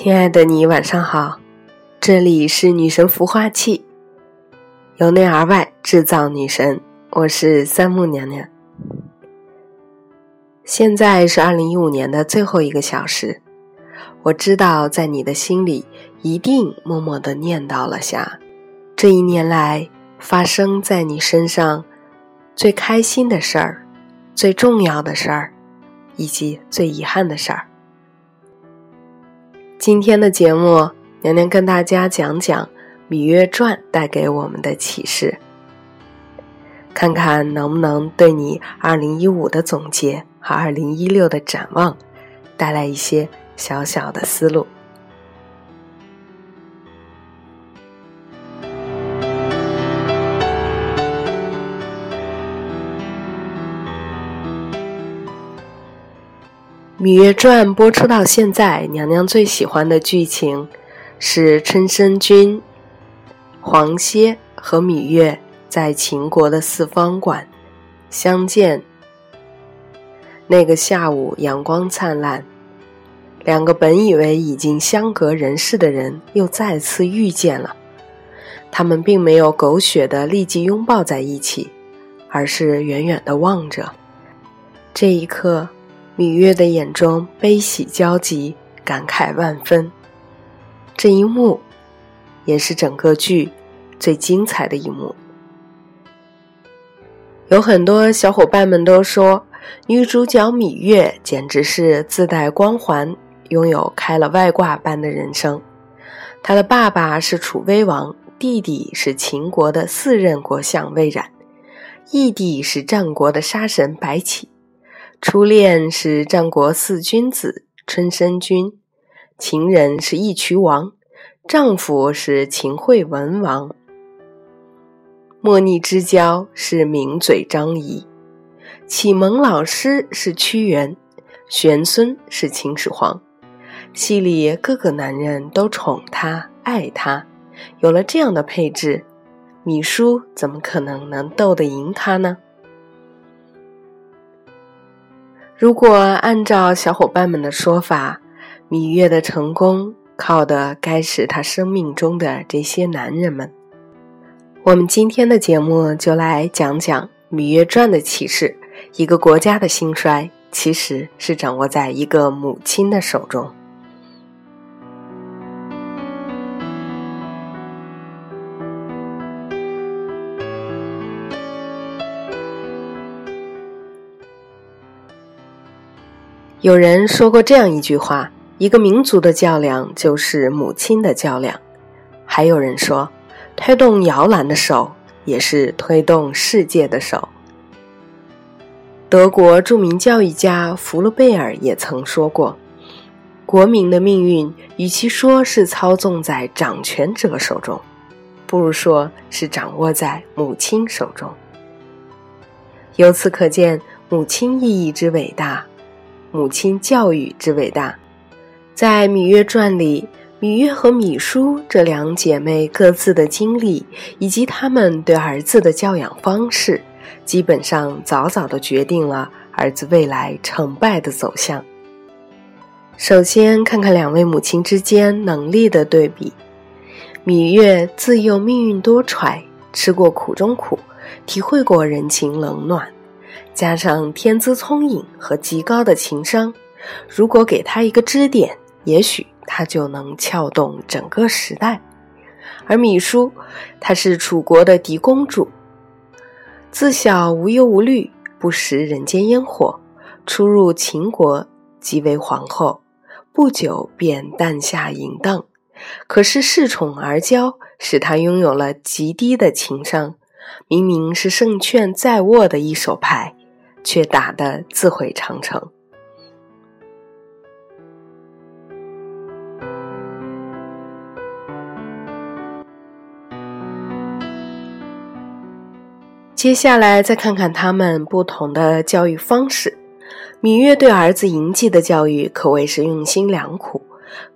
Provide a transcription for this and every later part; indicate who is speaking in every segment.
Speaker 1: 亲爱的你，晚上好，这里是女神孵化器，由内而外制造女神，我是三木娘娘。现在是二零一五年的最后一个小时，我知道在你的心里一定默默的念叨了下这一年来发生在你身上最开心的事儿、最重要的事儿，以及最遗憾的事儿。今天的节目，娘娘跟大家讲讲《芈月传》带给我们的启示，看看能不能对你2015的总结和2016的展望带来一些小小的思路。《芈月传》播出到现在，娘娘最喜欢的剧情是春申君、黄歇和芈月在秦国的四方馆相见。那个下午阳光灿烂，两个本以为已经相隔人世的人又再次遇见了。他们并没有狗血的立即拥抱在一起，而是远远的望着。这一刻。芈月的眼中悲喜交集，感慨万分。这一幕，也是整个剧最精彩的一幕。有很多小伙伴们都说，女主角芈月简直是自带光环，拥有开了外挂般的人生。她的爸爸是楚威王，弟弟是秦国的四任国相魏冉，义弟是战国的杀神白起。初恋是战国四君子春申君，情人是义渠王，丈夫是秦惠文王。莫逆之交是名嘴张仪，启蒙老师是屈原，玄孙是秦始皇。戏里各个男人都宠她爱她，有了这样的配置，芈姝怎么可能能斗得赢他呢？如果按照小伙伴们的说法，芈月的成功靠的该是她生命中的这些男人们。我们今天的节目就来讲讲《芈月传》的启示：一个国家的兴衰，其实是掌握在一个母亲的手中。有人说过这样一句话：“一个民族的较量就是母亲的较量。”还有人说：“推动摇篮的手也是推动世界的手。”德国著名教育家福禄贝尔也曾说过：“国民的命运，与其说是操纵在掌权者手中，不如说是掌握在母亲手中。”由此可见，母亲意义之伟大。母亲教育之伟大，在《芈月传》里，芈月和芈姝这两姐妹各自的经历，以及她们对儿子的教养方式，基本上早早的决定了儿子未来成败的走向。首先，看看两位母亲之间能力的对比。芈月自幼命运多舛，吃过苦中苦，体会过人情冷暖。加上天资聪颖和极高的情商，如果给他一个支点，也许他就能撬动整个时代。而芈姝，她是楚国的嫡公主，自小无忧无虑，不食人间烟火，初入秦国即为皇后，不久便诞下嬴荡。可是恃宠而骄，使她拥有了极低的情商。明明是胜券在握的一手牌。却打得自毁长城。接下来再看看他们不同的教育方式。芈月对儿子嬴稷的教育可谓是用心良苦，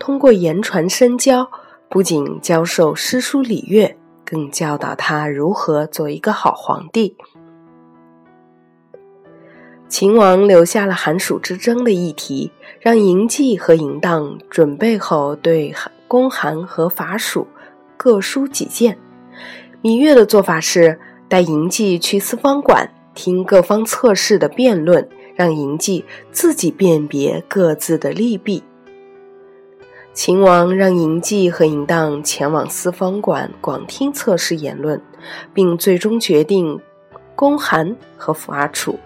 Speaker 1: 通过言传身教，不仅教授诗书礼乐，更教导他如何做一个好皇帝。秦王留下了寒暑之争的议题，让嬴稷和嬴荡准备后，对公韩和伐蜀各抒己见。芈月的做法是带嬴稷去四方馆听各方测试的辩论，让嬴稷自己辨别各自的利弊。秦王让嬴稷和嬴荡前往四方馆广听测试言论，并最终决定攻韩和伐楚。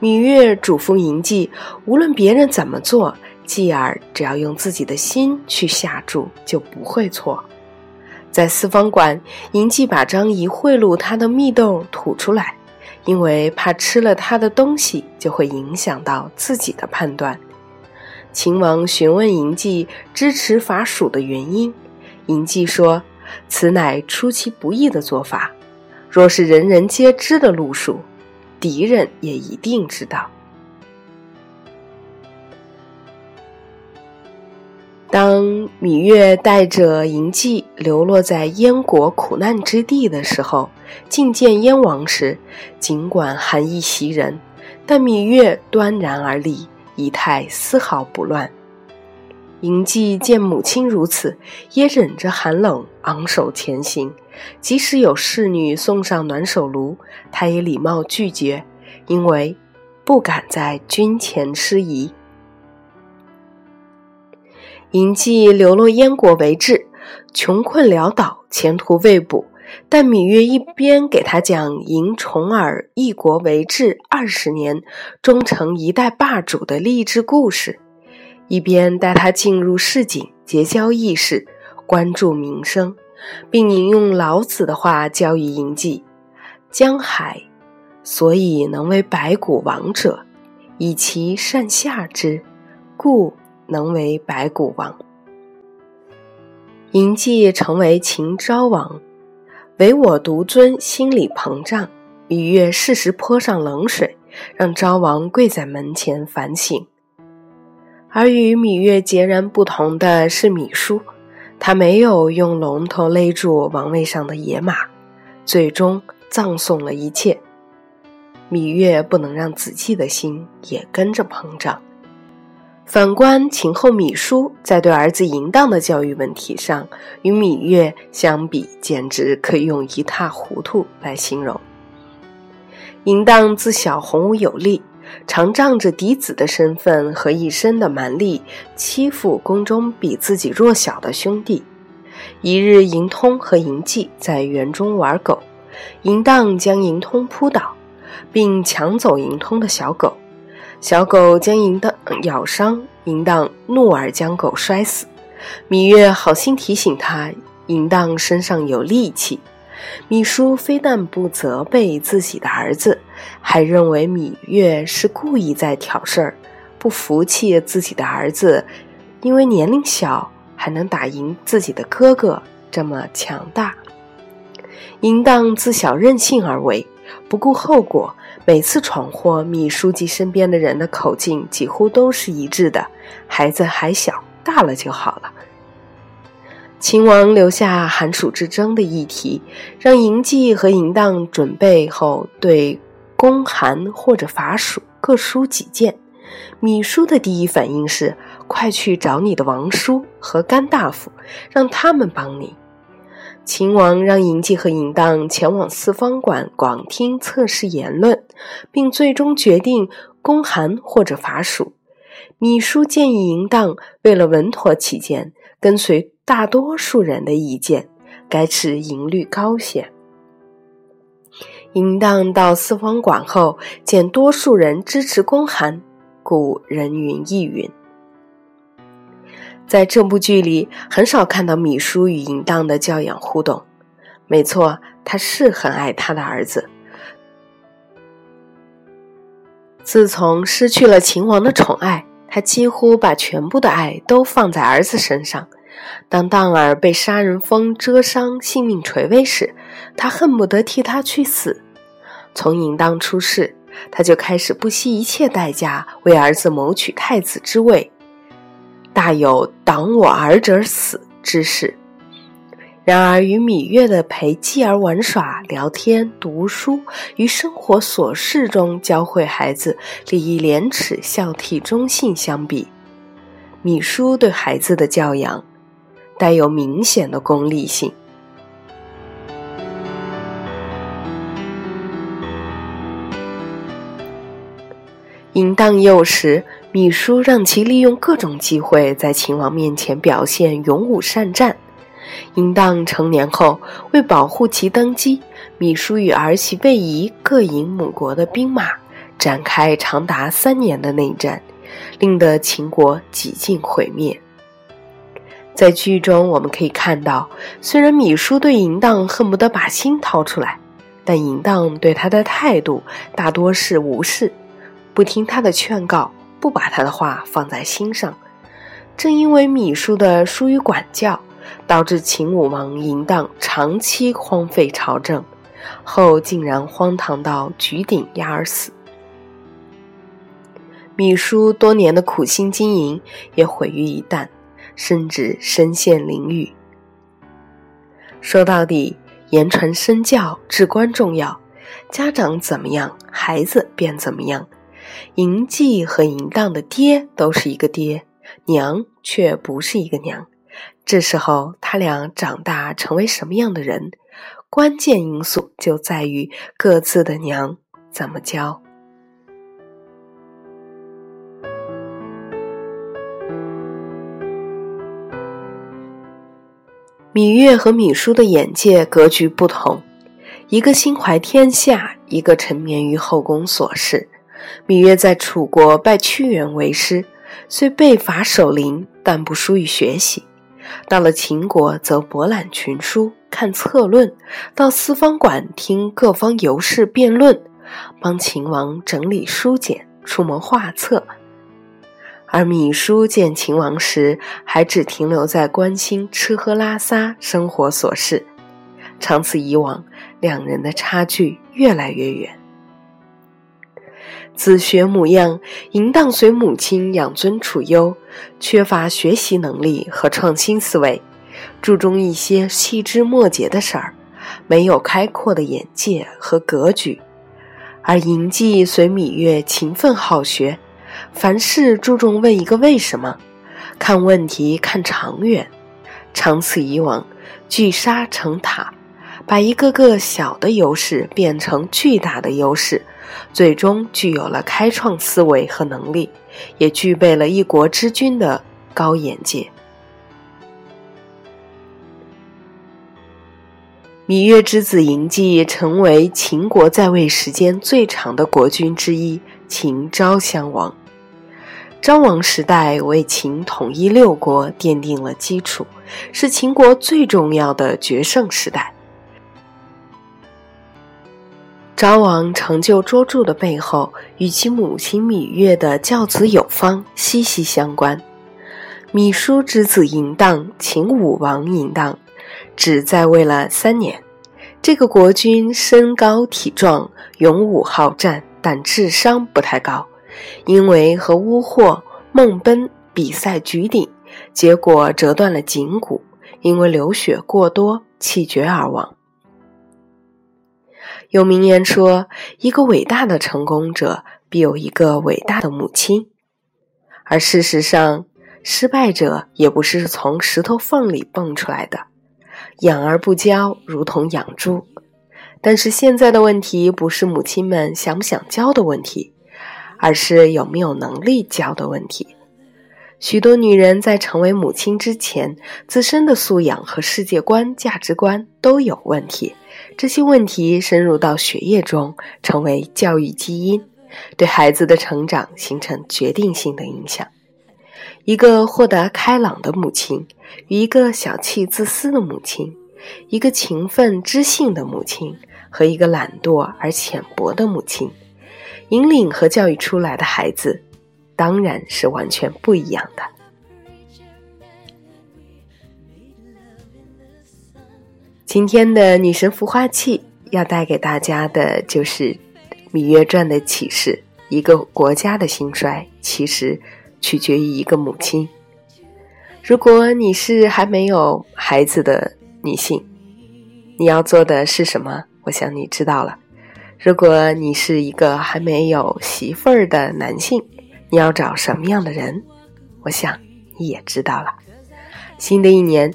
Speaker 1: 芈月嘱咐嬴稷，无论别人怎么做，继儿只要用自己的心去下注，就不会错。在四方馆，嬴稷把张仪贿赂他的蜜豆吐出来，因为怕吃了他的东西就会影响到自己的判断。秦王询问嬴稷支持伐蜀的原因，嬴稷说：“此乃出其不意的做法，若是人人皆知的路数。”敌人也一定知道。当芈月带着嬴稷流落在燕国苦难之地的时候，觐见燕王时，尽管寒意袭人，但芈月端然而立，仪态丝毫不乱。嬴稷见母亲如此，也忍着寒冷，昂首前行。即使有侍女送上暖手炉，他也礼貌拒绝，因为不敢在军前失仪。嬴稷流落燕国为质，穷困潦倒，前途未卜。但芈月一边给他讲嬴重耳一国为质二十年，终成一代霸主的励志故事，一边带他进入市井，结交义士，关注民生。并引用老子的话教育嬴稷：“江海，所以能为百谷王者，以其善下之，故能为百谷王。”嬴稷成为秦昭王，唯我独尊，心里膨胀。芈月适时泼上冷水，让昭王跪在门前反省。而与芈月截然不同的是，芈姝。他没有用龙头勒住王位上的野马，最终葬送了一切。芈月不能让子期的心也跟着膨胀。反观秦后芈姝，在对儿子嬴荡的教育问题上，与芈月相比，简直可以用一塌糊涂来形容。嬴荡自小洪武有力。常仗着嫡子的身份和一身的蛮力欺负宫中比自己弱小的兄弟。一日，银通和嬴稷在园中玩狗，嬴荡将银通扑倒，并抢走银通的小狗。小狗将银荡咬伤，银荡怒而将狗摔死。芈月好心提醒他，银荡身上有力气。芈姝非但不责备自己的儿子，还认为芈月是故意在挑事儿，不服气自己的儿子，因为年龄小还能打赢自己的哥哥，这么强大。嬴荡自小任性而为，不顾后果，每次闯祸，芈书记身边的人的口径几乎都是一致的：孩子还小，大了就好了。秦王留下寒暑之争的议题，让嬴稷和嬴荡准备后对攻韩或者伐蜀各抒己见。芈姝的第一反应是：快去找你的王叔和甘大夫，让他们帮你。秦王让嬴稷和嬴荡前往四方馆广听测试言论，并最终决定攻韩或者伐蜀。芈姝建议嬴荡为了稳妥起见，跟随。大多数人的意见，该持赢率高些。嬴荡到四方馆后，见多数人支持公韩，故人云亦云。在这部剧里，很少看到芈姝与嬴荡的教养互动。没错，他是很爱他的儿子。自从失去了秦王的宠爱，他几乎把全部的爱都放在儿子身上。当荡儿被杀人蜂蛰伤、性命垂危时，他恨不得替他去死。从嬴荡出世，他就开始不惜一切代价为儿子谋取太子之位，大有挡我儿者死之势。然而，与芈月的陪继儿玩耍、聊天、读书，于生活琐事中教会孩子礼义廉耻、孝悌忠信相比，芈姝对孩子的教养带有明显的功利性。淫荡幼时，芈姝让其利用各种机会在秦王面前表现勇武善战。淫荡成年后，为保护其登基，芈姝与儿媳魏仪各引母国的兵马，展开长达三年的内战，令得秦国几近毁灭。在剧中，我们可以看到，虽然芈姝对淫荡恨不得把心掏出来，但淫荡对他的态度大多是无视，不听他的劝告，不把他的话放在心上。正因为芈姝的疏于管教。导致秦武王嬴荡长期荒废朝政，后竟然荒唐到举鼎压而死。芈姝多年的苦心经营也毁于一旦，甚至身陷囹圄。说到底，言传身教至关重要，家长怎么样，孩子便怎么样。嬴稷和嬴荡的爹都是一个爹，娘却不是一个娘。这时候，他俩长大成为什么样的人，关键因素就在于各自的娘怎么教。芈月和芈姝的眼界格局不同，一个心怀天下，一个沉湎于后宫琐事。芈月在楚国拜屈原为师，虽被罚守陵，但不疏于学习。到了秦国，则博览群书，看策论；到四方馆听各方游士辩论，帮秦王整理书简，出谋划策。而芈姝见秦王时，还只停留在关心吃喝拉撒、生活琐事。长此以往，两人的差距越来越远。子学母样，淫荡随母亲养尊处优，缺乏学习能力和创新思维，注重一些细枝末节的事儿，没有开阔的眼界和格局；而嬴稷随芈月勤奋好学，凡事注重问一个为什么，看问题看长远，长此以往，聚沙成塔，把一个个小的优势变成巨大的优势。最终具有了开创思维和能力，也具备了一国之君的高眼界。芈月之子嬴稷成为秦国在位时间最长的国君之一——秦昭襄王。昭王时代为秦统一六国奠定了基础，是秦国最重要的决胜时代。昭王成就卓著的背后，与其母亲芈月的教子有方息息相关。芈姝之子嬴荡，秦武王嬴荡，只在位了三年。这个国君身高体壮，勇武好战，但智商不太高，因为和乌霍、孟奔比赛举鼎，结果折断了颈骨，因为流血过多气绝而亡。有名言说：“一个伟大的成功者必有一个伟大的母亲。”而事实上，失败者也不是从石头缝里蹦出来的。养而不教，如同养猪。但是现在的问题不是母亲们想不想教的问题，而是有没有能力教的问题。许多女人在成为母亲之前，自身的素养和世界观、价值观都有问题。这些问题深入到血液中，成为教育基因，对孩子的成长形成决定性的影响。一个豁达开朗的母亲与一个小气自私的母亲，一个勤奋知性的母亲和一个懒惰而浅薄的母亲，引领和教育出来的孩子，当然是完全不一样的。今天的女神孵化器要带给大家的就是《芈月传》的启示：一个国家的兴衰，其实取决于一个母亲。如果你是还没有孩子的女性。你要做的是什么？我想你知道了。如果你是一个还没有媳妇儿的男性，你要找什么样的人？我想你也知道了。新的一年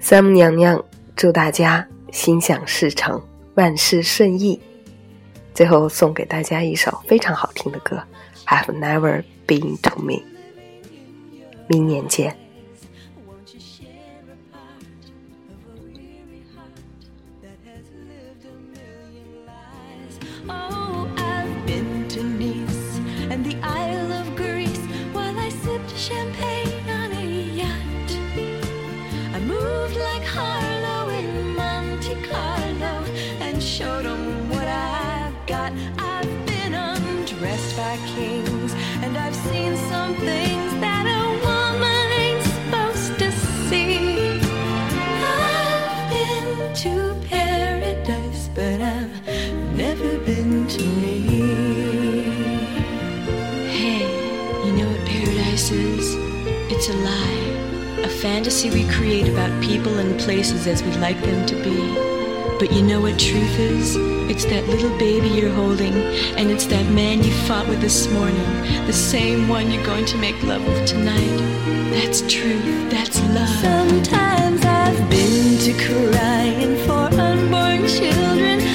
Speaker 1: 三母娘娘祝大家心想事成，万事顺意。最后送给大家一首非常好听的歌《，Have Never Been to Me》。明年见。
Speaker 2: It's a lie, a fantasy we create about people and places as we'd like them to be. But you know what truth is? It's that little baby you're holding, and it's that man you fought with this morning, the same one you're going to make love with tonight. That's truth, that's love.
Speaker 3: Sometimes I've been to crying for unborn children